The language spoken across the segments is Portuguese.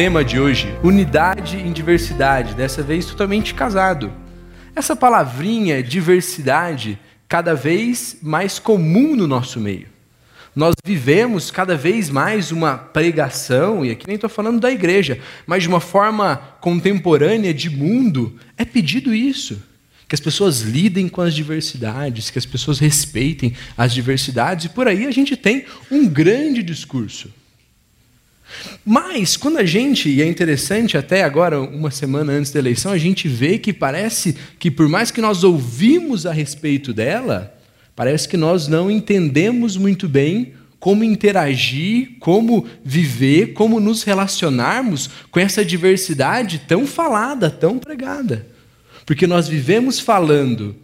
tema de hoje: unidade em diversidade, dessa vez totalmente casado. Essa palavrinha diversidade cada vez mais comum no nosso meio. Nós vivemos cada vez mais uma pregação, e aqui nem estou falando da igreja, mas de uma forma contemporânea de mundo, é pedido isso. Que as pessoas lidem com as diversidades, que as pessoas respeitem as diversidades, e por aí a gente tem um grande discurso. Mas, quando a gente, e é interessante até agora, uma semana antes da eleição, a gente vê que parece que, por mais que nós ouvimos a respeito dela, parece que nós não entendemos muito bem como interagir, como viver, como nos relacionarmos com essa diversidade tão falada, tão pregada. Porque nós vivemos falando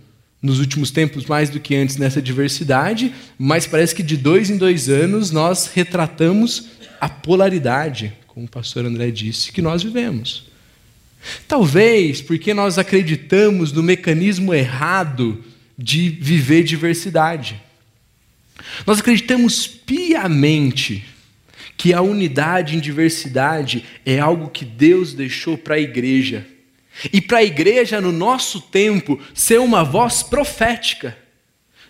nos últimos tempos mais do que antes nessa diversidade, mas parece que de dois em dois anos nós retratamos a polaridade, como o pastor André disse, que nós vivemos. Talvez porque nós acreditamos no mecanismo errado de viver diversidade. Nós acreditamos piamente que a unidade em diversidade é algo que Deus deixou para a igreja. E para a igreja, no nosso tempo, ser uma voz profética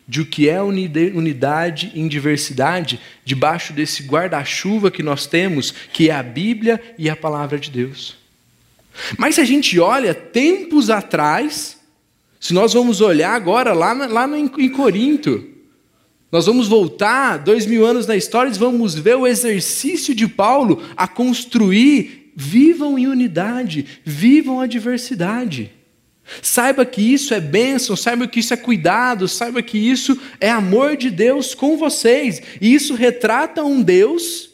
de o que é unidade em diversidade, debaixo desse guarda-chuva que nós temos, que é a Bíblia e a palavra de Deus. Mas se a gente olha tempos atrás, se nós vamos olhar agora lá, lá em Corinto, nós vamos voltar dois mil anos na história e vamos ver o exercício de Paulo a construir, vivam em unidade, vivam a diversidade. Saiba que isso é bênção, saiba que isso é cuidado, saiba que isso é amor de Deus com vocês. E isso retrata um Deus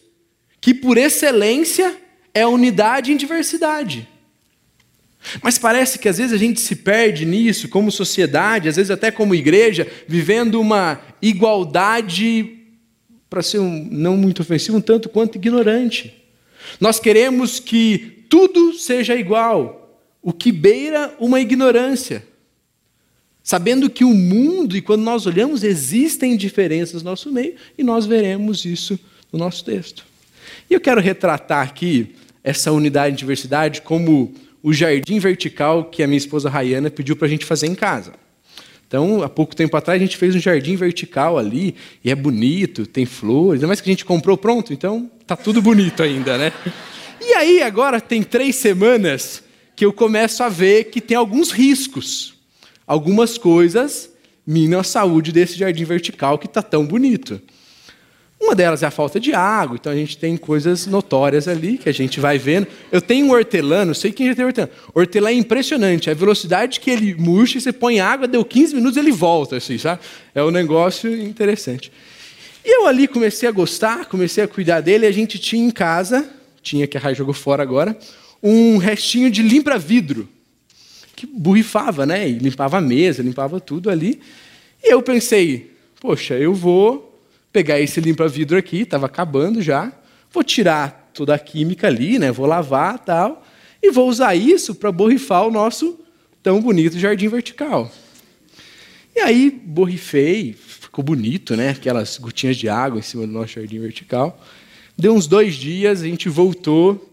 que, por excelência, é unidade em diversidade. Mas parece que às vezes a gente se perde nisso, como sociedade, às vezes até como igreja, vivendo uma igualdade, para ser um, não muito ofensivo, um tanto quanto ignorante. Nós queremos que tudo seja igual o que beira uma ignorância. Sabendo que o mundo, e quando nós olhamos, existem diferenças no nosso meio, e nós veremos isso no nosso texto. E eu quero retratar aqui essa unidade e diversidade como o jardim vertical que a minha esposa Rayana pediu para a gente fazer em casa. Então, há pouco tempo atrás, a gente fez um jardim vertical ali, e é bonito, tem flores, ainda mais que a gente comprou pronto, então tá tudo bonito ainda, né? E aí, agora tem três semanas que eu começo a ver que tem alguns riscos. Algumas coisas minam a saúde desse jardim vertical que está tão bonito. Uma delas é a falta de água, então a gente tem coisas notórias ali que a gente vai vendo. Eu tenho um hortelã, não sei quem já tem hortelã. Hortelã é impressionante, a velocidade que ele murcha, você põe água, deu 15 minutos, ele volta, assim, sabe? É um negócio interessante. E eu ali comecei a gostar, comecei a cuidar dele, a gente tinha em casa, tinha que a Rai jogou fora agora, um restinho de limpa-vidro, que borrifava, né? E limpava a mesa, limpava tudo ali. E eu pensei, poxa, eu vou pegar esse limpa-vidro aqui, estava acabando já, vou tirar toda a química ali, né? Vou lavar tal, e vou usar isso para borrifar o nosso tão bonito jardim vertical. E aí borrifei, ficou bonito, né? Aquelas gotinhas de água em cima do nosso jardim vertical. Deu uns dois dias, a gente voltou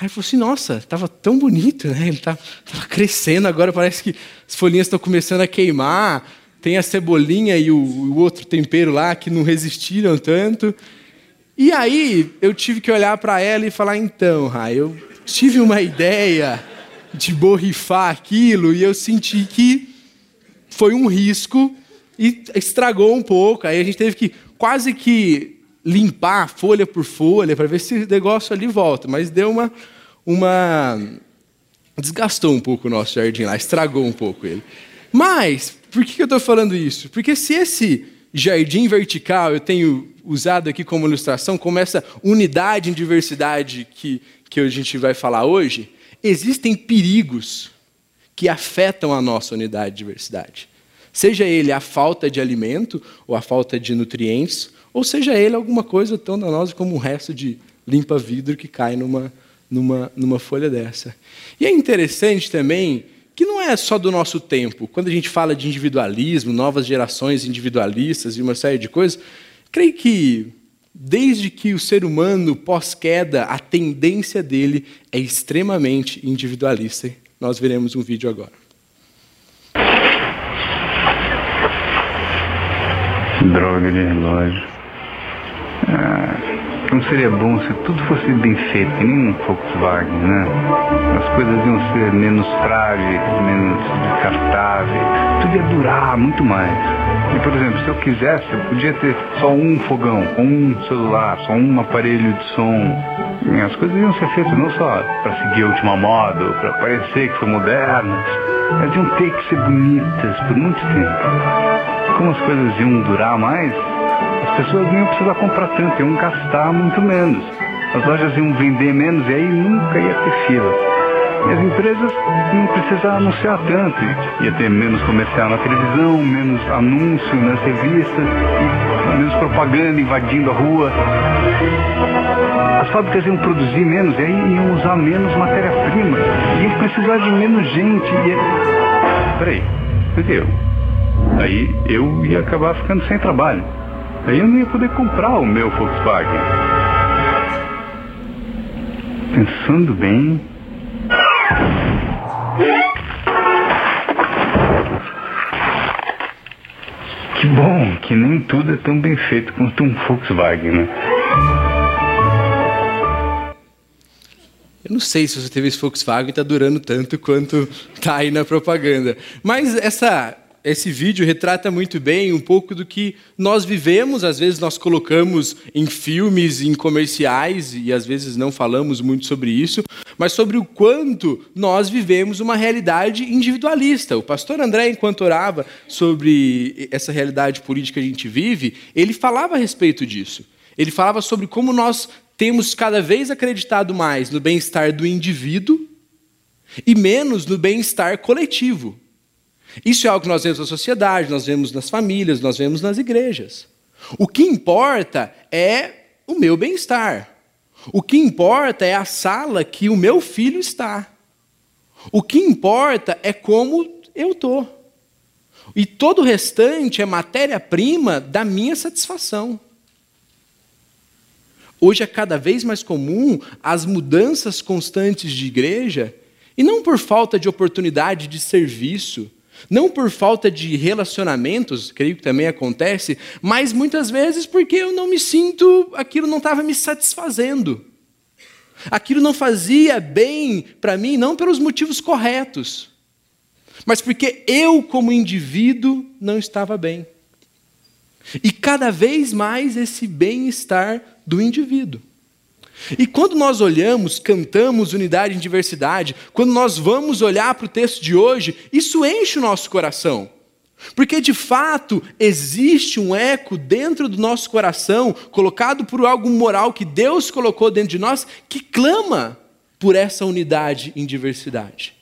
Aí falou assim, nossa, estava tão bonito, né? Ele está crescendo agora, parece que as folhinhas estão começando a queimar. Tem a cebolinha e o, o, outro tempero lá que não resistiram tanto. E aí eu tive que olhar para ela e falar, então, Rai, eu tive uma ideia de borrifar aquilo e eu senti que foi um risco e estragou um pouco. Aí a gente teve que quase que limpar folha por folha para ver se o negócio ali volta, mas deu uma, uma desgastou um pouco o nosso jardim lá, estragou um pouco ele. Mas por que eu estou falando isso? Porque se esse jardim vertical eu tenho usado aqui como ilustração, como essa unidade em diversidade que, que a gente vai falar hoje, existem perigos que afetam a nossa unidade de diversidade. Seja ele a falta de alimento ou a falta de nutrientes, ou seja ele alguma coisa tão danosa como um resto de limpa-vidro que cai numa, numa, numa folha dessa. E é interessante também que não é só do nosso tempo. Quando a gente fala de individualismo, novas gerações individualistas e uma série de coisas, creio que desde que o ser humano, pós-queda, a tendência dele é extremamente individualista. Nós veremos um vídeo agora. Droga de relógio. Ah. Não seria bom se tudo fosse bem feito, que nem um Volkswagen, né? As coisas iam ser menos frágeis, menos descartáveis, tudo ia durar muito mais. E, por exemplo, se eu quisesse, eu podia ter só um fogão, um celular, só um aparelho de som. As coisas iam ser feitas não só para seguir a última moda, para parecer que são modernas, elas iam ter que ser bonitas por muito tempo. Como as coisas iam durar mais, pessoas não iam precisar comprar tanto, iam gastar muito menos. As lojas iam vender menos e aí nunca ia ter fila. E as empresas não precisavam anunciar tanto. Ia ter menos comercial na televisão, menos anúncio nas revistas, menos propaganda invadindo a rua. As fábricas iam produzir menos e aí iam usar menos matéria-prima. Iam precisar de menos gente. E... Peraí, entendeu? Aí eu ia acabar ficando sem trabalho. Aí eu não ia poder comprar o meu Volkswagen. Pensando bem. Que bom que nem tudo é tão bem feito quanto um Volkswagen, né? Eu não sei se você teve esse Volkswagen e está durando tanto quanto está aí na propaganda. Mas essa esse vídeo retrata muito bem um pouco do que nós vivemos, às vezes nós colocamos em filmes, em comerciais, e às vezes não falamos muito sobre isso, mas sobre o quanto nós vivemos uma realidade individualista. O pastor André, enquanto orava sobre essa realidade política que a gente vive, ele falava a respeito disso. Ele falava sobre como nós temos cada vez acreditado mais no bem-estar do indivíduo e menos no bem-estar coletivo. Isso é algo que nós vemos na sociedade, nós vemos nas famílias, nós vemos nas igrejas. O que importa é o meu bem-estar. O que importa é a sala que o meu filho está. O que importa é como eu estou. E todo o restante é matéria-prima da minha satisfação. Hoje é cada vez mais comum as mudanças constantes de igreja, e não por falta de oportunidade de serviço, não por falta de relacionamentos, creio que também acontece, mas muitas vezes porque eu não me sinto, aquilo não estava me satisfazendo. Aquilo não fazia bem para mim, não pelos motivos corretos, mas porque eu, como indivíduo, não estava bem. E cada vez mais esse bem-estar do indivíduo. E quando nós olhamos, cantamos unidade em diversidade, quando nós vamos olhar para o texto de hoje, isso enche o nosso coração. Porque de fato existe um eco dentro do nosso coração, colocado por algo moral que Deus colocou dentro de nós, que clama por essa unidade em diversidade.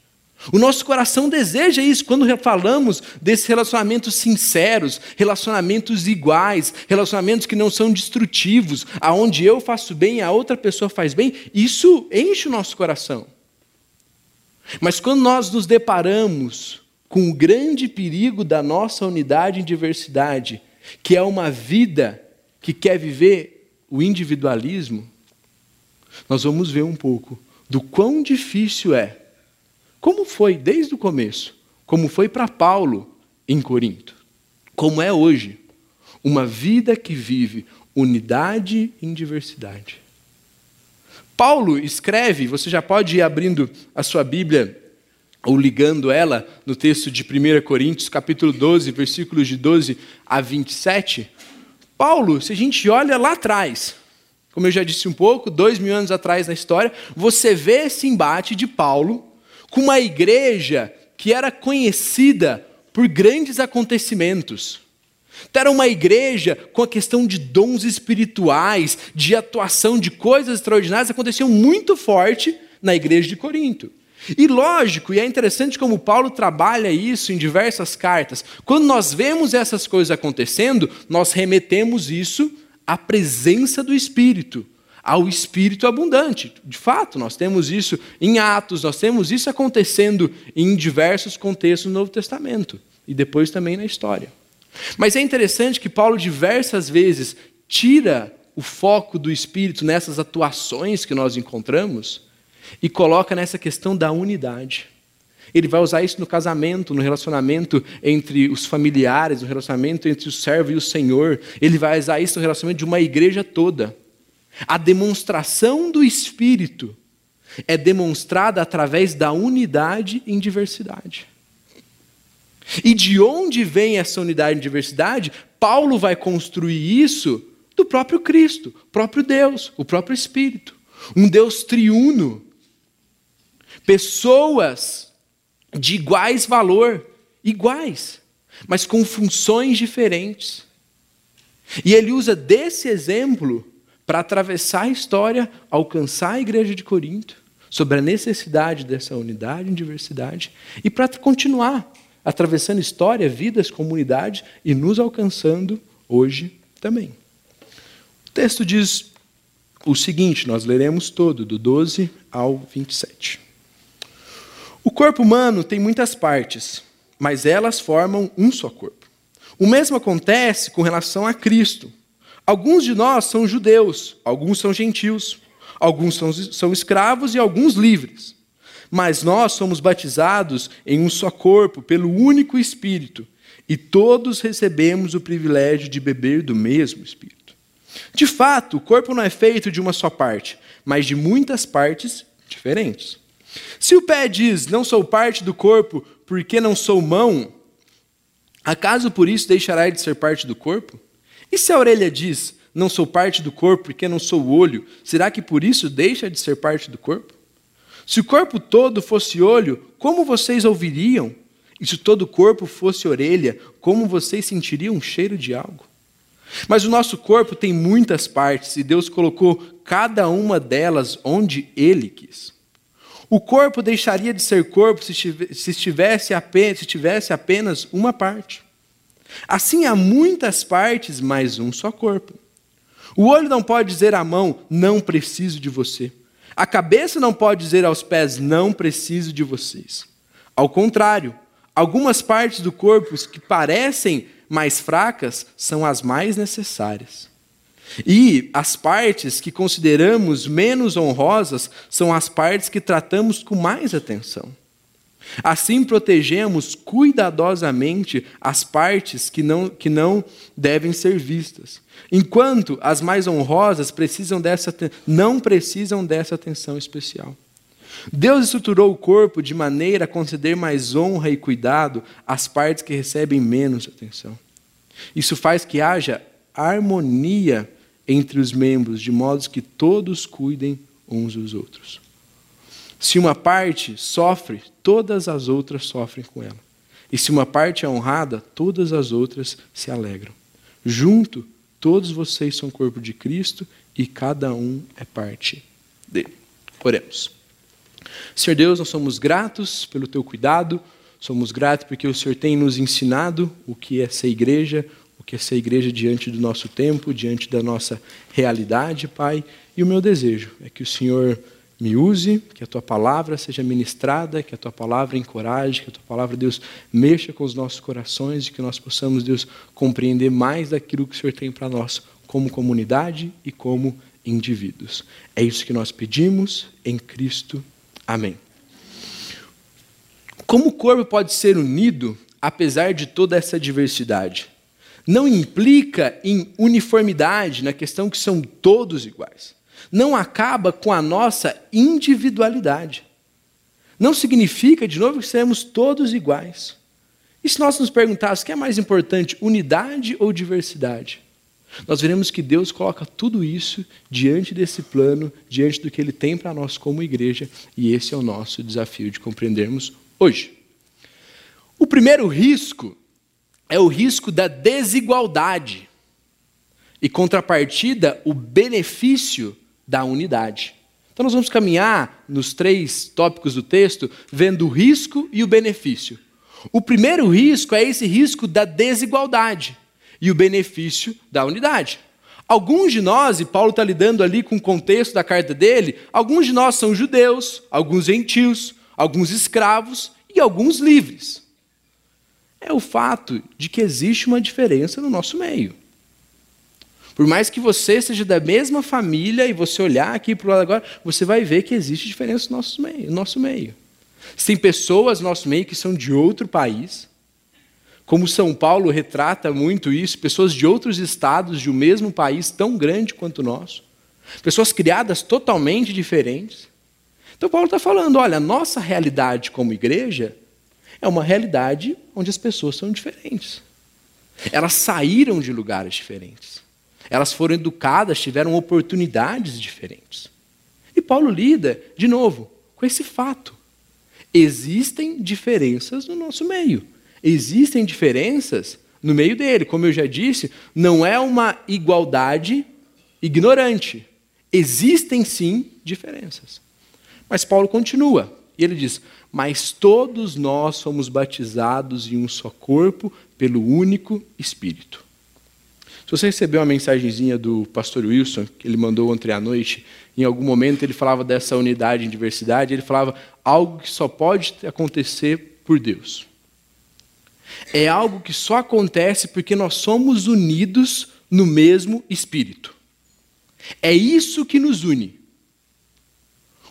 O nosso coração deseja isso quando falamos desses relacionamentos sinceros, relacionamentos iguais, relacionamentos que não são destrutivos, aonde eu faço bem e a outra pessoa faz bem, isso enche o nosso coração. Mas quando nós nos deparamos com o grande perigo da nossa unidade em diversidade, que é uma vida que quer viver o individualismo, nós vamos ver um pouco do quão difícil é como foi desde o começo, como foi para Paulo em Corinto, como é hoje, uma vida que vive unidade em diversidade. Paulo escreve, você já pode ir abrindo a sua Bíblia ou ligando ela no texto de 1 Coríntios, capítulo 12, versículos de 12 a 27. Paulo, se a gente olha lá atrás, como eu já disse um pouco, dois mil anos atrás na história, você vê esse embate de Paulo com uma igreja que era conhecida por grandes acontecimentos. Então, era uma igreja com a questão de dons espirituais, de atuação de coisas extraordinárias, aconteciam muito forte na igreja de Corinto. E lógico, e é interessante como Paulo trabalha isso em diversas cartas. Quando nós vemos essas coisas acontecendo, nós remetemos isso à presença do Espírito ao espírito abundante. De fato, nós temos isso em Atos, nós temos isso acontecendo em diversos contextos no Novo Testamento e depois também na história. Mas é interessante que Paulo diversas vezes tira o foco do Espírito nessas atuações que nós encontramos e coloca nessa questão da unidade. Ele vai usar isso no casamento, no relacionamento entre os familiares, no relacionamento entre o servo e o Senhor. Ele vai usar isso no relacionamento de uma igreja toda. A demonstração do Espírito é demonstrada através da unidade em diversidade. E de onde vem essa unidade em diversidade? Paulo vai construir isso do próprio Cristo, próprio Deus, o próprio Espírito. Um Deus triuno. Pessoas de iguais valor, iguais, mas com funções diferentes. E ele usa desse exemplo para atravessar a história, alcançar a igreja de Corinto, sobre a necessidade dessa unidade em diversidade, e para continuar atravessando história, vidas, comunidades e nos alcançando hoje também. O texto diz o seguinte, nós leremos todo, do 12 ao 27. O corpo humano tem muitas partes, mas elas formam um só corpo. O mesmo acontece com relação a Cristo. Alguns de nós são judeus, alguns são gentios, alguns são, são escravos e alguns livres. Mas nós somos batizados em um só corpo, pelo único Espírito, e todos recebemos o privilégio de beber do mesmo Espírito. De fato, o corpo não é feito de uma só parte, mas de muitas partes diferentes. Se o pé diz, não sou parte do corpo porque não sou mão, acaso por isso deixará de ser parte do corpo? E se a orelha diz, não sou parte do corpo porque não sou olho, será que por isso deixa de ser parte do corpo? Se o corpo todo fosse olho, como vocês ouviriam? E se todo o corpo fosse orelha, como vocês sentiriam um cheiro de algo? Mas o nosso corpo tem muitas partes e Deus colocou cada uma delas onde Ele quis. O corpo deixaria de ser corpo se tivesse apenas, uma parte. Assim há muitas partes, mas um só corpo. O olho não pode dizer à mão, não preciso de você. A cabeça não pode dizer aos pés, não preciso de vocês. Ao contrário, algumas partes do corpo que parecem mais fracas são as mais necessárias. E as partes que consideramos menos honrosas são as partes que tratamos com mais atenção. Assim protegemos cuidadosamente as partes que não, que não devem ser vistas, enquanto as mais honrosas precisam dessa, não precisam dessa atenção especial. Deus estruturou o corpo de maneira a conceder mais honra e cuidado às partes que recebem menos atenção. Isso faz que haja harmonia entre os membros, de modo que todos cuidem uns dos outros. Se uma parte sofre, todas as outras sofrem com ela. E se uma parte é honrada, todas as outras se alegram. Junto, todos vocês são corpo de Cristo e cada um é parte dele. Oremos. Senhor Deus, nós somos gratos pelo teu cuidado, somos gratos porque o Senhor tem nos ensinado o que é ser igreja, que essa igreja diante do nosso tempo, diante da nossa realidade, Pai. E o meu desejo é que o Senhor me use, que a tua palavra seja ministrada, que a tua palavra encoraje, que a tua palavra, Deus, mexa com os nossos corações e que nós possamos, Deus, compreender mais daquilo que o Senhor tem para nós, como comunidade e como indivíduos. É isso que nós pedimos em Cristo. Amém. Como o corpo pode ser unido apesar de toda essa diversidade? não implica em uniformidade na questão que são todos iguais. Não acaba com a nossa individualidade. Não significa, de novo, que seremos todos iguais. E se nós nos perguntássemos o que é mais importante, unidade ou diversidade? Nós veremos que Deus coloca tudo isso diante desse plano, diante do que Ele tem para nós como igreja, e esse é o nosso desafio de compreendermos hoje. O primeiro risco é o risco da desigualdade e, contrapartida, o benefício da unidade. Então, nós vamos caminhar nos três tópicos do texto, vendo o risco e o benefício. O primeiro risco é esse risco da desigualdade e o benefício da unidade. Alguns de nós, e Paulo está lidando ali com o contexto da carta dele, alguns de nós são judeus, alguns gentios, alguns escravos e alguns livres é o fato de que existe uma diferença no nosso meio. Por mais que você seja da mesma família e você olhar aqui para o lado agora, você vai ver que existe diferença no nosso meio. No nosso meio. Tem pessoas no nosso meio que são de outro país, como São Paulo retrata muito isso, pessoas de outros estados de um mesmo país tão grande quanto o nosso, pessoas criadas totalmente diferentes. Então Paulo está falando: olha, a nossa realidade como igreja é uma realidade onde as pessoas são diferentes. Elas saíram de lugares diferentes. Elas foram educadas, tiveram oportunidades diferentes. E Paulo lida, de novo, com esse fato. Existem diferenças no nosso meio. Existem diferenças no meio dele. Como eu já disse, não é uma igualdade ignorante. Existem sim diferenças. Mas Paulo continua, e ele diz: Mas todos nós fomos batizados em um só corpo pelo único Espírito. Se você recebeu uma mensagenzinha do pastor Wilson, que ele mandou ontem à noite, em algum momento ele falava dessa unidade em diversidade, ele falava algo que só pode acontecer por Deus. É algo que só acontece porque nós somos unidos no mesmo Espírito. É isso que nos une.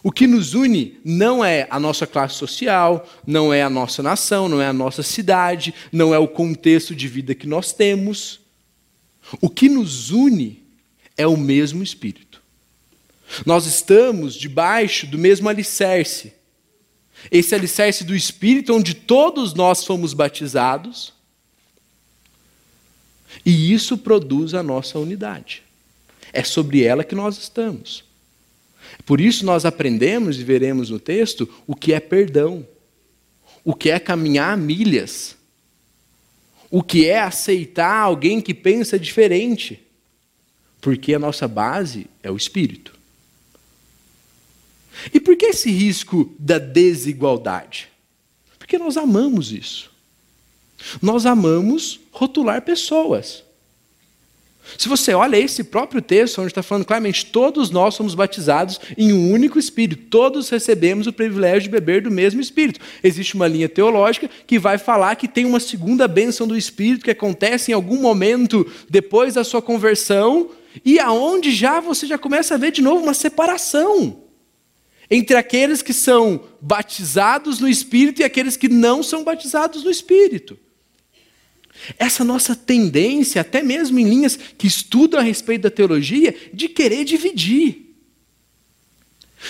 O que nos une não é a nossa classe social, não é a nossa nação, não é a nossa cidade, não é o contexto de vida que nós temos. O que nos une é o mesmo Espírito. Nós estamos debaixo do mesmo alicerce. Esse alicerce do Espírito, onde todos nós fomos batizados, e isso produz a nossa unidade. É sobre ela que nós estamos. Por isso nós aprendemos e veremos no texto o que é perdão, o que é caminhar milhas o que é aceitar alguém que pensa diferente, porque a nossa base é o espírito. E por que esse risco da desigualdade? Porque nós amamos isso. Nós amamos rotular pessoas. Se você olha esse próprio texto, onde está falando claramente, todos nós somos batizados em um único Espírito, todos recebemos o privilégio de beber do mesmo Espírito. Existe uma linha teológica que vai falar que tem uma segunda bênção do Espírito que acontece em algum momento depois da sua conversão, e aonde já você já começa a ver de novo uma separação entre aqueles que são batizados no Espírito e aqueles que não são batizados no Espírito. Essa nossa tendência, até mesmo em linhas que estudam a respeito da teologia, de querer dividir.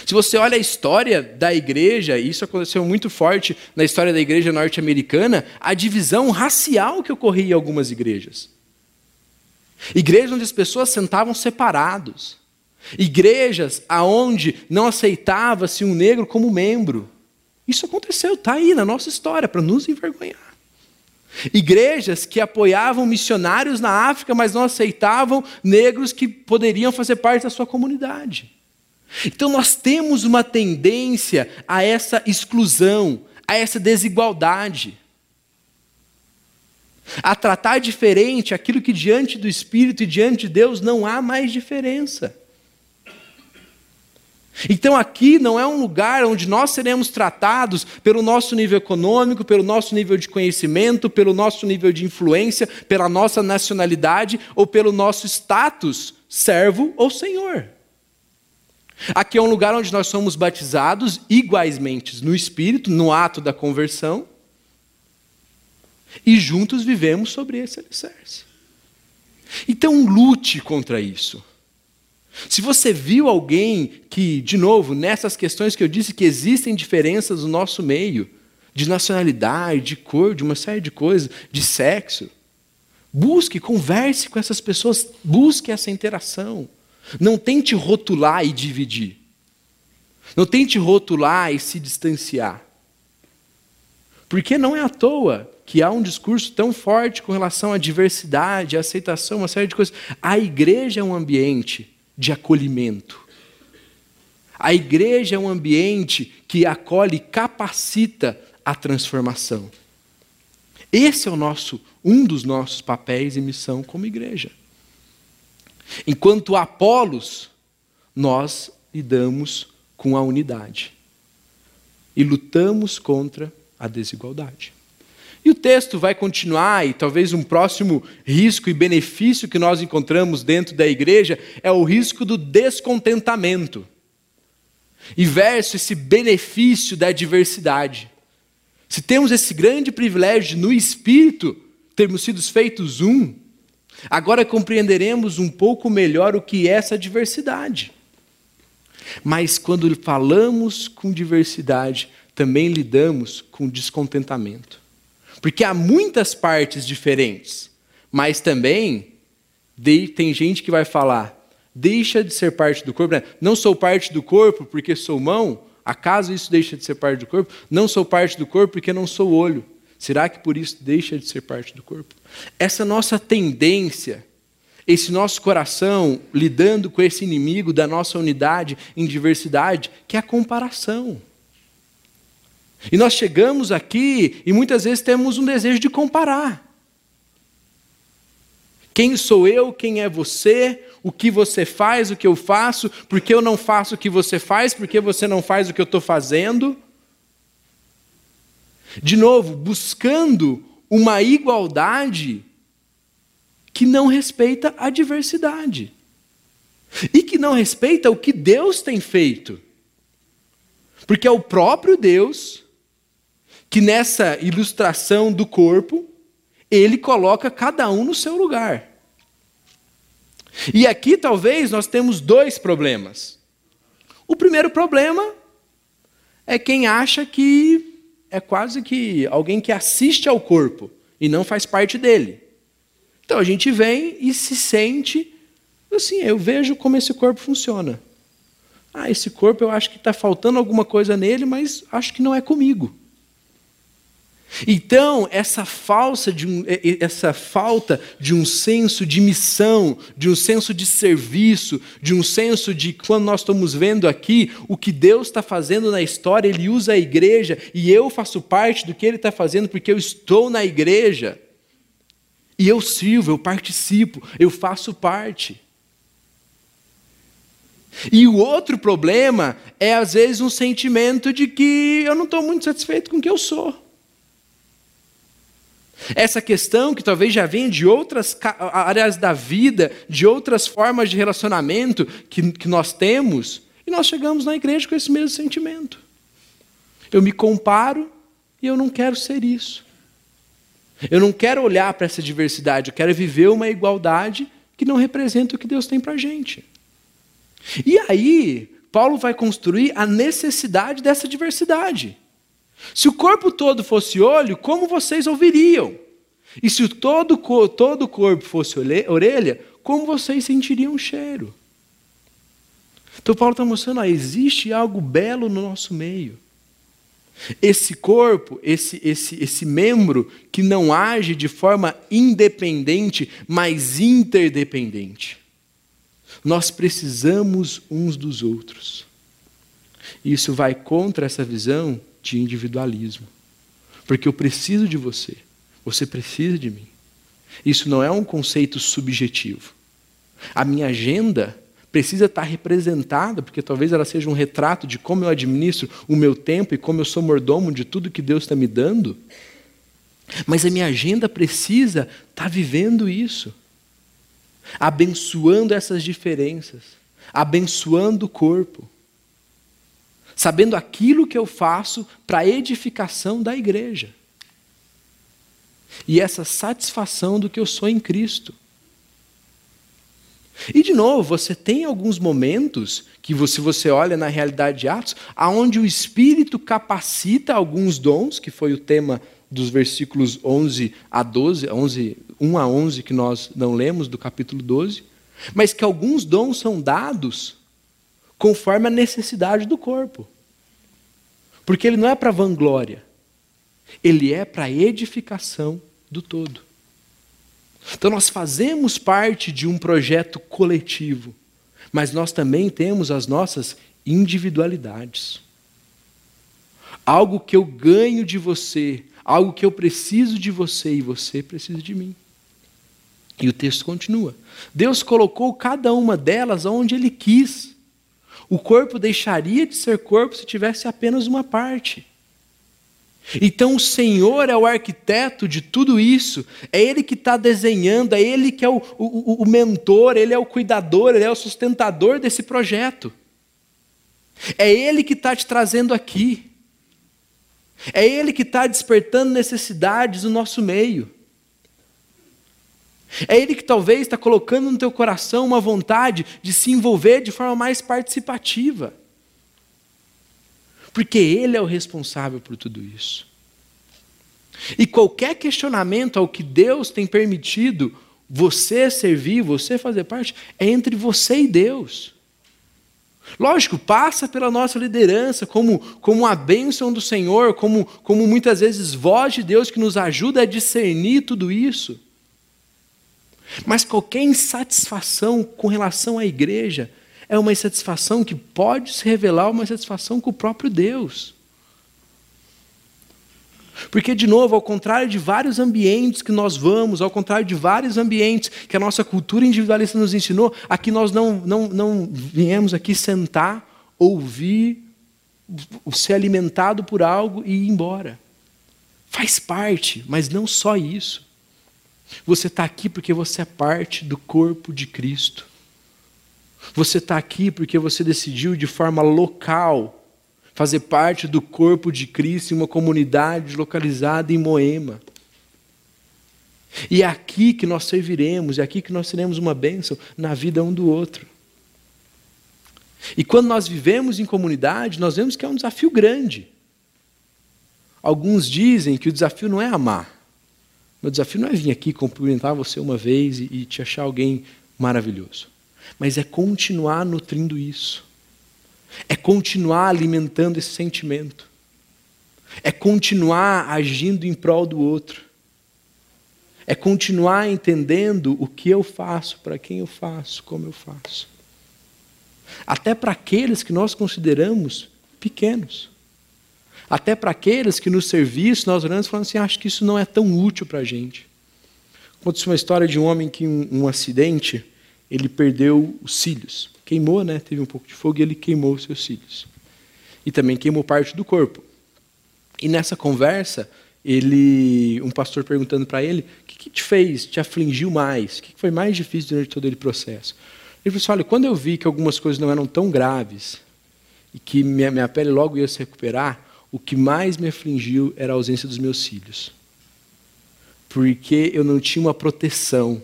Se você olha a história da igreja, e isso aconteceu muito forte na história da igreja norte-americana, a divisão racial que ocorria em algumas igrejas. Igrejas onde as pessoas sentavam separados. Igrejas aonde não aceitava-se um negro como membro. Isso aconteceu, está aí na nossa história, para nos envergonhar. Igrejas que apoiavam missionários na África, mas não aceitavam negros que poderiam fazer parte da sua comunidade. Então nós temos uma tendência a essa exclusão, a essa desigualdade. A tratar diferente aquilo que diante do Espírito e diante de Deus não há mais diferença. Então aqui não é um lugar onde nós seremos tratados pelo nosso nível econômico, pelo nosso nível de conhecimento, pelo nosso nível de influência, pela nossa nacionalidade ou pelo nosso status, servo ou senhor. Aqui é um lugar onde nós somos batizados igualmente no Espírito, no ato da conversão, e juntos vivemos sobre esse alicerce. Então lute contra isso. Se você viu alguém que, de novo, nessas questões que eu disse que existem diferenças no nosso meio, de nacionalidade, de cor, de uma série de coisas, de sexo, busque, converse com essas pessoas, busque essa interação. Não tente rotular e dividir. Não tente rotular e se distanciar. Porque não é à toa que há um discurso tão forte com relação à diversidade, à aceitação, uma série de coisas. A igreja é um ambiente de acolhimento. A igreja é um ambiente que acolhe e capacita a transformação. Esse é o nosso um dos nossos papéis e missão como igreja. Enquanto Apolos, nós lidamos com a unidade e lutamos contra a desigualdade. E o texto vai continuar, e talvez um próximo risco e benefício que nós encontramos dentro da igreja é o risco do descontentamento. E verso esse benefício da diversidade. Se temos esse grande privilégio no Espírito termos sido feitos um, agora compreenderemos um pouco melhor o que é essa diversidade. Mas quando falamos com diversidade, também lidamos com descontentamento. Porque há muitas partes diferentes, mas também tem gente que vai falar: deixa de ser parte do corpo. Né? Não sou parte do corpo porque sou mão, acaso isso deixa de ser parte do corpo? Não sou parte do corpo porque não sou olho. Será que por isso deixa de ser parte do corpo? Essa nossa tendência, esse nosso coração lidando com esse inimigo da nossa unidade em diversidade, que é a comparação. E nós chegamos aqui e muitas vezes temos um desejo de comparar. Quem sou eu, quem é você, o que você faz, o que eu faço, por que eu não faço o que você faz, por que você não faz o que eu estou fazendo. De novo, buscando uma igualdade que não respeita a diversidade e que não respeita o que Deus tem feito. Porque é o próprio Deus que nessa ilustração do corpo, ele coloca cada um no seu lugar. E aqui talvez nós temos dois problemas. O primeiro problema é quem acha que é quase que alguém que assiste ao corpo e não faz parte dele. Então a gente vem e se sente assim, eu vejo como esse corpo funciona. Ah, esse corpo eu acho que está faltando alguma coisa nele, mas acho que não é comigo. Então, essa, falsa de um, essa falta de um senso de missão, de um senso de serviço, de um senso de quando nós estamos vendo aqui o que Deus está fazendo na história, Ele usa a igreja e eu faço parte do que Ele está fazendo porque eu estou na igreja. E eu sirvo, eu participo, eu faço parte. E o outro problema é, às vezes, um sentimento de que eu não estou muito satisfeito com o que eu sou. Essa questão que talvez já venha de outras áreas da vida, de outras formas de relacionamento que, que nós temos, e nós chegamos na igreja com esse mesmo sentimento. Eu me comparo e eu não quero ser isso. Eu não quero olhar para essa diversidade, eu quero viver uma igualdade que não representa o que Deus tem para a gente. E aí, Paulo vai construir a necessidade dessa diversidade. Se o corpo todo fosse olho, como vocês ouviriam? E se todo, todo o corpo fosse orelha, como vocês sentiriam o cheiro? Então, Paulo está mostrando: ah, existe algo belo no nosso meio. Esse corpo, esse, esse, esse membro que não age de forma independente, mas interdependente. Nós precisamos uns dos outros. Isso vai contra essa visão de individualismo. Porque eu preciso de você, você precisa de mim. Isso não é um conceito subjetivo. A minha agenda precisa estar representada, porque talvez ela seja um retrato de como eu administro o meu tempo e como eu sou mordomo de tudo que Deus está me dando. Mas a minha agenda precisa estar vivendo isso, abençoando essas diferenças, abençoando o corpo sabendo aquilo que eu faço para a edificação da igreja. E essa satisfação do que eu sou em Cristo. E de novo, você tem alguns momentos que você, você olha na realidade de Atos, aonde o Espírito capacita alguns dons, que foi o tema dos versículos 11 a 12, 11, 1 a 11 que nós não lemos do capítulo 12, mas que alguns dons são dados conforme a necessidade do corpo. Porque ele não é para vanglória, ele é para edificação do todo. Então nós fazemos parte de um projeto coletivo, mas nós também temos as nossas individualidades. Algo que eu ganho de você, algo que eu preciso de você e você precisa de mim. E o texto continua. Deus colocou cada uma delas onde Ele quis. O corpo deixaria de ser corpo se tivesse apenas uma parte. Então o Senhor é o arquiteto de tudo isso, é Ele que está desenhando, é Ele que é o, o, o, mentor, Ele é o cuidador, Ele é o sustentador desse projeto. É Ele que está te trazendo aqui. É Ele que está despertando necessidades no nosso meio. É Ele que talvez está colocando no teu coração uma vontade de se envolver de forma mais participativa. Porque Ele é o responsável por tudo isso. E qualquer questionamento ao que Deus tem permitido você servir, você fazer parte, é entre você e Deus. Lógico, passa pela nossa liderança como, como a bênção do Senhor, como, como muitas vezes voz de Deus que nos ajuda a discernir tudo isso. Mas qualquer insatisfação com relação à igreja é uma insatisfação que pode se revelar uma insatisfação com o próprio Deus. Porque, de novo, ao contrário de vários ambientes que nós vamos, ao contrário de vários ambientes que a nossa cultura individualista nos ensinou, aqui nós não, não, não viemos aqui sentar, ouvir, ser alimentado por algo e ir embora. Faz parte, mas não só isso. Você está aqui porque você é parte do corpo de Cristo. Você está aqui porque você decidiu de forma local fazer parte do corpo de Cristo em uma comunidade localizada em Moema. E é aqui que nós serviremos, é aqui que nós teremos uma bênção na vida um do outro. E quando nós vivemos em comunidade, nós vemos que é um desafio grande. Alguns dizem que o desafio não é amar. Meu desafio não é vir aqui cumprimentar você uma vez e, e te achar alguém maravilhoso mas é continuar nutrindo isso, é continuar alimentando esse sentimento, é continuar agindo em prol do outro, é continuar entendendo o que eu faço, para quem eu faço, como eu faço. Até para aqueles que nós consideramos pequenos. Até para aqueles que no serviço nós olhamos e falamos assim, acho que isso não é tão útil para a gente. Conta-se uma história de um homem que, um, um acidente, ele perdeu os cílios. Queimou, né? Teve um pouco de fogo e ele queimou os seus cílios. E também queimou parte do corpo. E nessa conversa, ele, um pastor perguntando para ele, o que, que, te fez, te afligiu mais? O que, que foi mais difícil durante todo aquele processo? Ele falou assim, olha, quando eu vi que algumas coisas não eram tão graves e que minha, minha pele logo ia se recuperar, o que mais me afligiu era a ausência dos meus cílios. Porque eu não tinha uma proteção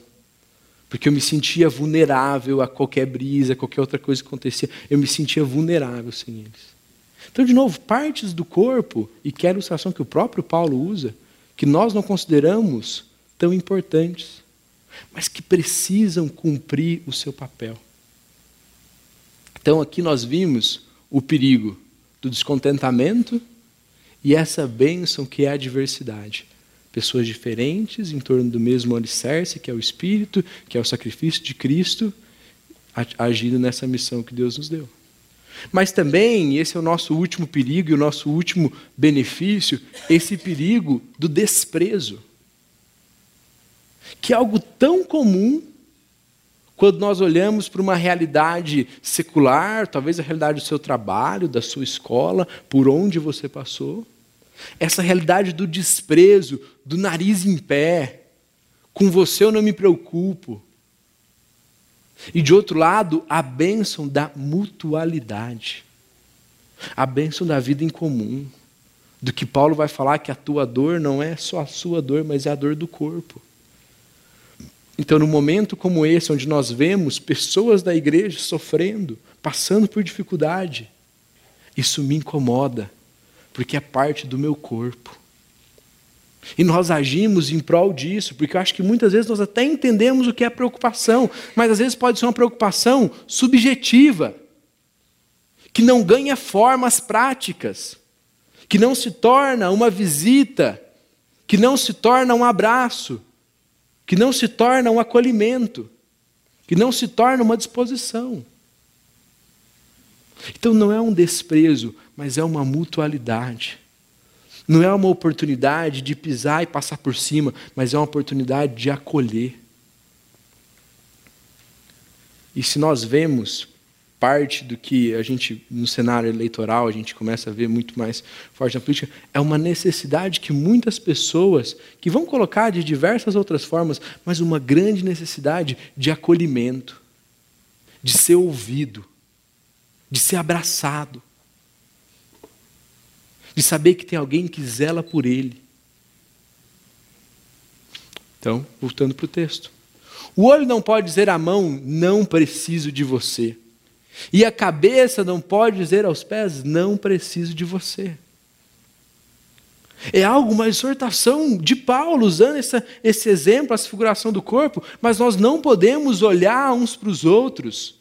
porque eu me sentia vulnerável a qualquer brisa, a qualquer outra coisa que acontecia. Eu me sentia vulnerável sem eles. Então, de novo, partes do corpo, e que é a ilustração que o próprio Paulo usa, que nós não consideramos tão importantes, mas que precisam cumprir o seu papel. Então, aqui nós vimos o perigo do descontentamento e essa bênção que é a diversidade pessoas diferentes em torno do mesmo alicerce, que é o Espírito, que é o sacrifício de Cristo, agindo nessa missão que Deus nos deu. Mas também, esse é o nosso último perigo e o nosso último benefício, esse perigo do desprezo. Que é algo tão comum quando nós olhamos para uma realidade secular, talvez a realidade do seu trabalho, da sua escola, por onde você passou. Essa realidade do desprezo, do nariz em pé, com você eu não me preocupo. E de outro lado, a bênção da mutualidade, a bênção da vida em comum, do que Paulo vai falar que a tua dor não é só a sua dor, mas é a dor do corpo. Então, num momento como esse, onde nós vemos pessoas da igreja sofrendo, passando por dificuldade, isso me incomoda porque é parte do meu corpo. E nós agimos em prol disso, porque eu acho que muitas vezes nós até entendemos o que é preocupação, mas às vezes pode ser uma preocupação subjetiva, que não ganha formas práticas, que não se torna uma visita, que não se torna um abraço, que não se torna um acolhimento, que não se torna uma disposição. Então não é um desprezo, mas é uma mutualidade. Não é uma oportunidade de pisar e passar por cima, mas é uma oportunidade de acolher. E se nós vemos parte do que a gente, no cenário eleitoral, a gente começa a ver muito mais forte na política, é uma necessidade que muitas pessoas, que vão colocar de diversas outras formas, mas uma grande necessidade de acolhimento, de ser ouvido, de ser abraçado, de saber que tem alguém que zela por ele. Então, voltando para o texto. O olho não pode dizer à mão, não preciso de você. E a cabeça não pode dizer aos pés: não preciso de você. É algo, uma exortação de Paulo, usando essa, esse exemplo, essa figuração do corpo, mas nós não podemos olhar uns para os outros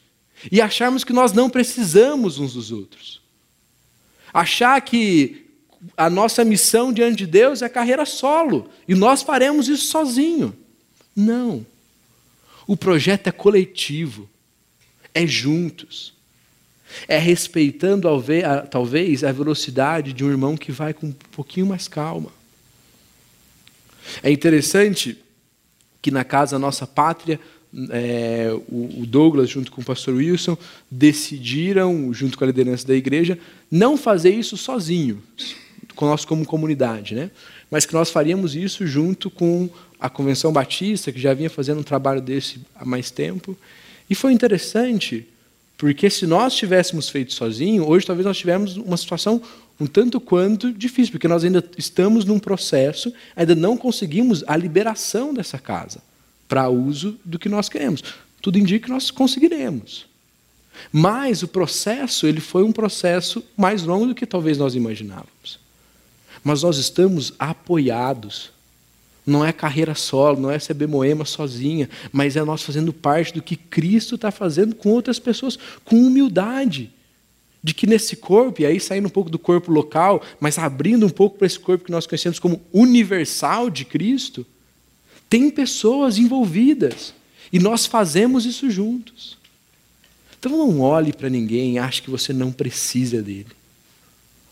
e acharmos que nós não precisamos uns dos outros. Achar que a nossa missão diante de Deus é carreira solo e nós faremos isso sozinho. Não. O projeto é coletivo é juntos. É respeitando talvez a velocidade de um irmão que vai com um pouquinho mais calma. É interessante que na casa Nossa Pátria, é, o Douglas, junto com o pastor Wilson, decidiram, junto com a liderança da igreja, não fazer isso sozinho, com nós como comunidade, né? mas que nós faríamos isso junto com a Convenção Batista, que já vinha fazendo um trabalho desse há mais tempo, e foi interessante, porque se nós tivéssemos feito sozinho, hoje talvez nós tivéssemos uma situação um tanto quanto difícil, porque nós ainda estamos num processo, ainda não conseguimos a liberação dessa casa para uso do que nós queremos. Tudo indica que nós conseguiremos. Mas o processo, ele foi um processo mais longo do que talvez nós imaginávamos. Mas nós estamos apoiados não é carreira solo, não é CB Moema sozinha, mas é nós fazendo parte do que Cristo está fazendo com outras pessoas, com humildade. De que nesse corpo, e aí saindo um pouco do corpo local, mas abrindo um pouco para esse corpo que nós conhecemos como universal de Cristo, tem pessoas envolvidas. E nós fazemos isso juntos. Então não olhe para ninguém e ache que você não precisa dele.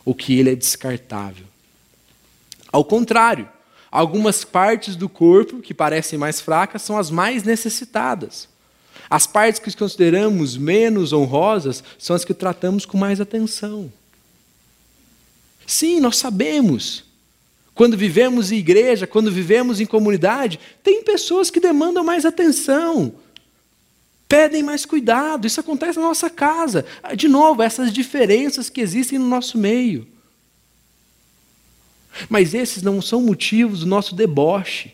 Ou que ele é descartável. Ao contrário, Algumas partes do corpo que parecem mais fracas são as mais necessitadas. As partes que consideramos menos honrosas são as que tratamos com mais atenção. Sim, nós sabemos. Quando vivemos em igreja, quando vivemos em comunidade, tem pessoas que demandam mais atenção, pedem mais cuidado. Isso acontece na nossa casa. De novo, essas diferenças que existem no nosso meio. Mas esses não são motivos do nosso deboche,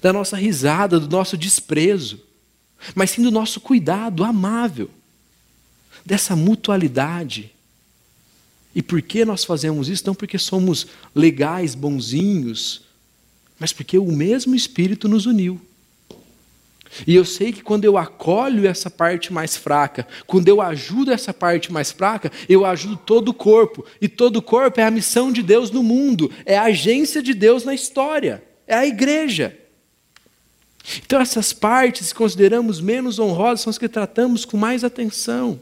da nossa risada, do nosso desprezo, mas sim do nosso cuidado amável, dessa mutualidade. E por que nós fazemos isso? Não porque somos legais, bonzinhos, mas porque o mesmo Espírito nos uniu. E eu sei que quando eu acolho essa parte mais fraca, quando eu ajudo essa parte mais fraca, eu ajudo todo o corpo. E todo o corpo é a missão de Deus no mundo, é a agência de Deus na história, é a igreja. Então, essas partes que consideramos menos honrosas são as que tratamos com mais atenção.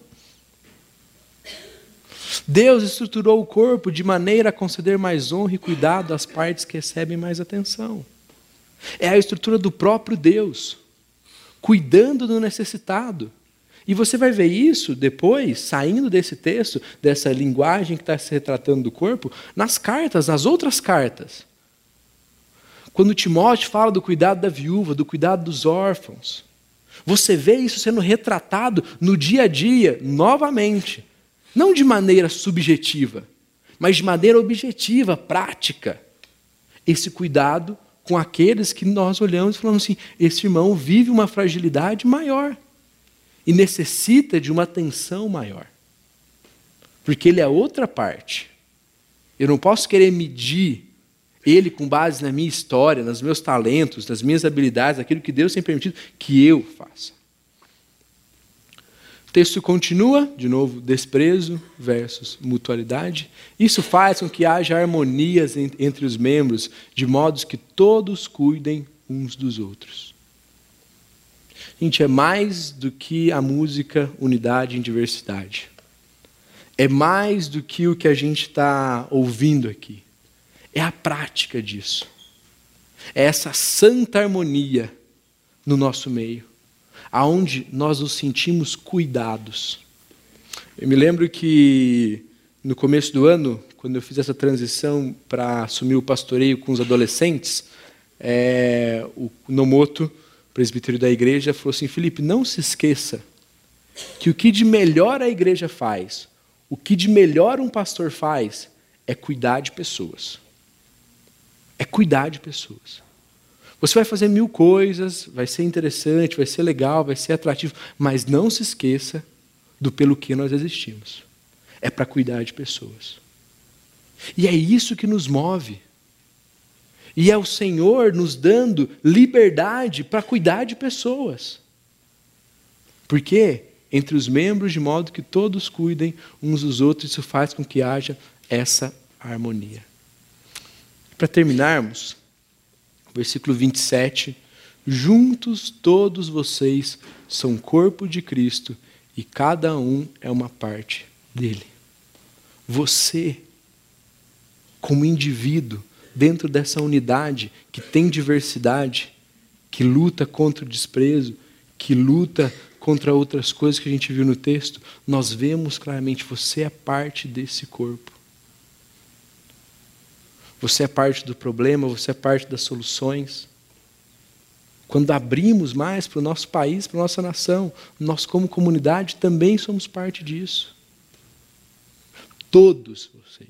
Deus estruturou o corpo de maneira a conceder mais honra e cuidado às partes que recebem mais atenção. É a estrutura do próprio Deus cuidando do necessitado. E você vai ver isso depois, saindo desse texto, dessa linguagem que está se retratando do corpo, nas cartas, nas outras cartas. Quando Timóteo fala do cuidado da viúva, do cuidado dos órfãos, você vê isso sendo retratado no dia a dia, novamente. Não de maneira subjetiva, mas de maneira objetiva, prática. Esse cuidado com aqueles que nós olhamos e falamos assim: esse irmão vive uma fragilidade maior e necessita de uma atenção maior. Porque ele é outra parte. Eu não posso querer medir ele com base na minha história, nos meus talentos, nas minhas habilidades, aquilo que Deus tem permitido que eu faça. O texto continua, de novo, desprezo versus mutualidade. Isso faz com que haja harmonias entre os membros, de modo que todos cuidem uns dos outros. Gente, é mais do que a música unidade em diversidade. É mais do que o que a gente está ouvindo aqui. É a prática disso. É essa santa harmonia no nosso meio aonde nós nos sentimos cuidados, Eu me lembro que no começo do ano, quando eu fiz essa transição para assumir o pastoreio com os adolescentes, é, o Nomoto, presbítero da igreja, falou assim: Felipe, não se esqueça que o que de melhor a igreja faz, o que de melhor um pastor faz, é cuidar de pessoas. É cuidar de pessoas. Você vai fazer mil coisas, vai ser interessante, vai ser legal, vai ser atrativo, mas não se esqueça do pelo que nós existimos. É para cuidar de pessoas. E é isso que nos move. E é o Senhor nos dando liberdade para cuidar de pessoas. Por quê? Entre os membros, de modo que todos cuidem uns dos outros, isso faz com que haja essa harmonia. Para terminarmos, versículo 27, juntos todos vocês são corpo de Cristo e cada um é uma parte dele. Você, como indivíduo, dentro dessa unidade que tem diversidade, que luta contra o desprezo, que luta contra outras coisas que a gente viu no texto, nós vemos claramente você é parte desse corpo. Você é parte do problema, você é parte das soluções. Quando abrimos mais para o nosso país, para a nossa nação, nós, como comunidade, também somos parte disso. Todos vocês.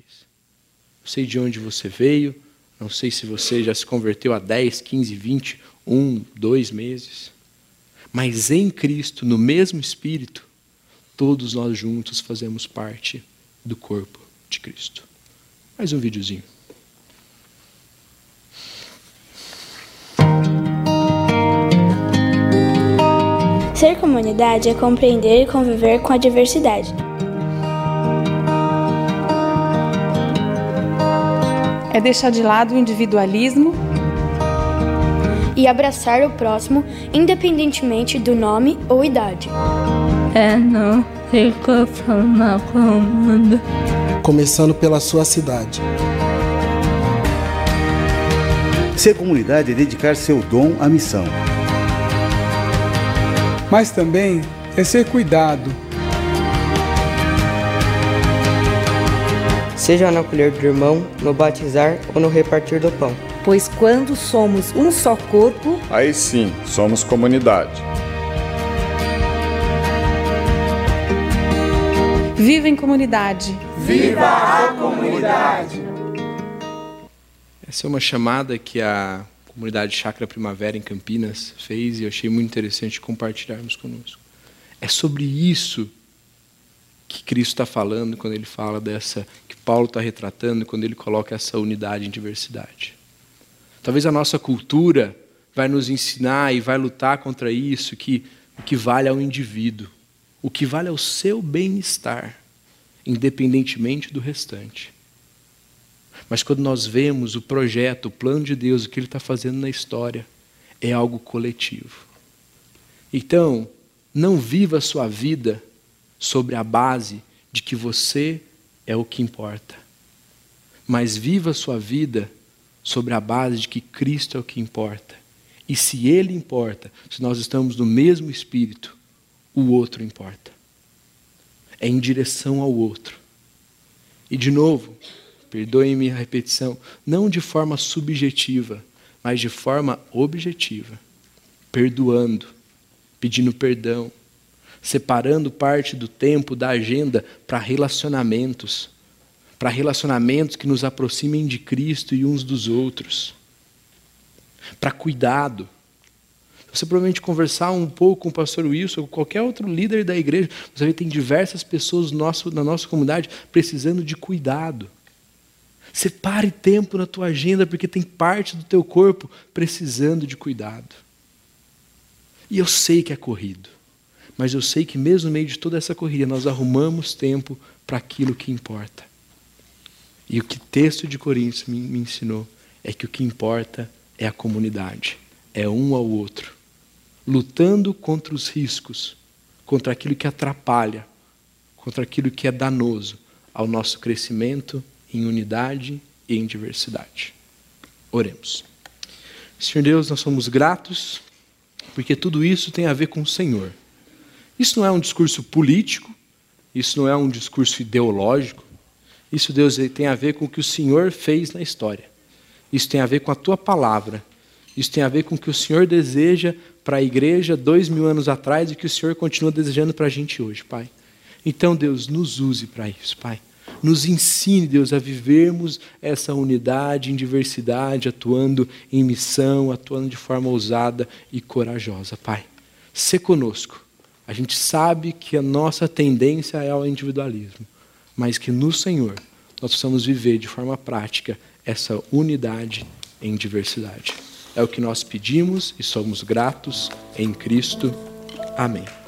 Não sei de onde você veio, não sei se você já se converteu há 10, 15, 20, um, dois meses. Mas em Cristo, no mesmo Espírito, todos nós juntos fazemos parte do corpo de Cristo. Mais um videozinho. Ser comunidade é compreender e conviver com a diversidade. É deixar de lado o individualismo e abraçar o próximo, independentemente do nome ou idade. É não se conformar com o mundo. Começando pela sua cidade. Ser comunidade é dedicar seu dom à missão mas também é ser cuidado. Seja no acolher do irmão, no batizar ou no repartir do pão. Pois quando somos um só corpo, aí sim somos comunidade. Viva em comunidade. Viva a comunidade. Essa é uma chamada que a comunidade Chácara Primavera em Campinas fez e eu achei muito interessante compartilharmos conosco. É sobre isso que Cristo está falando quando ele fala dessa, que Paulo está retratando quando ele coloca essa unidade em diversidade. Talvez a nossa cultura vai nos ensinar e vai lutar contra isso, que o que vale é o indivíduo, o que vale é o seu bem-estar, independentemente do restante. Mas quando nós vemos o projeto, o plano de Deus, o que Ele está fazendo na história, é algo coletivo. Então, não viva a sua vida sobre a base de que você é o que importa, mas viva a sua vida sobre a base de que Cristo é o que importa. E se Ele importa, se nós estamos no mesmo espírito, o outro importa. É em direção ao outro. E de novo, perdoem-me a repetição, não de forma subjetiva, mas de forma objetiva, perdoando, pedindo perdão, separando parte do tempo da agenda para relacionamentos, para relacionamentos que nos aproximem de Cristo e uns dos outros, para cuidado. Você provavelmente conversar um pouco com o pastor Wilson ou qualquer outro líder da igreja, você vê que tem diversas pessoas no nosso, na nossa comunidade precisando de cuidado. Separe tempo na tua agenda, porque tem parte do teu corpo precisando de cuidado. E eu sei que é corrido, mas eu sei que mesmo no meio de toda essa corrida, nós arrumamos tempo para aquilo que importa. E o que o texto de Coríntios me, me ensinou é que o que importa é a comunidade, é um ao outro, lutando contra os riscos, contra aquilo que atrapalha, contra aquilo que é danoso ao nosso crescimento em unidade e em diversidade. Oremos. Senhor Deus, nós somos gratos porque tudo isso tem a ver com o Senhor. Isso não é um discurso político, Isso não é um discurso ideológico. Isso, Deus, tem a ver com o que o Senhor fez na história. Isso tem a ver com a tua palavra. Isso tem a ver com o que o Senhor deseja para a igreja dois mil anos atrás e que o Senhor continua desejando para a gente hoje, Pai. Então, Deus, nos use para isso, Pai. Nos ensine, Deus, a vivermos essa unidade em diversidade, atuando em missão, atuando de forma ousada e corajosa, Pai. Se conosco. A gente sabe que a nossa tendência é ao individualismo, mas que no Senhor nós possamos viver de forma prática essa unidade em diversidade. É o que nós pedimos e somos gratos em Cristo. Amém.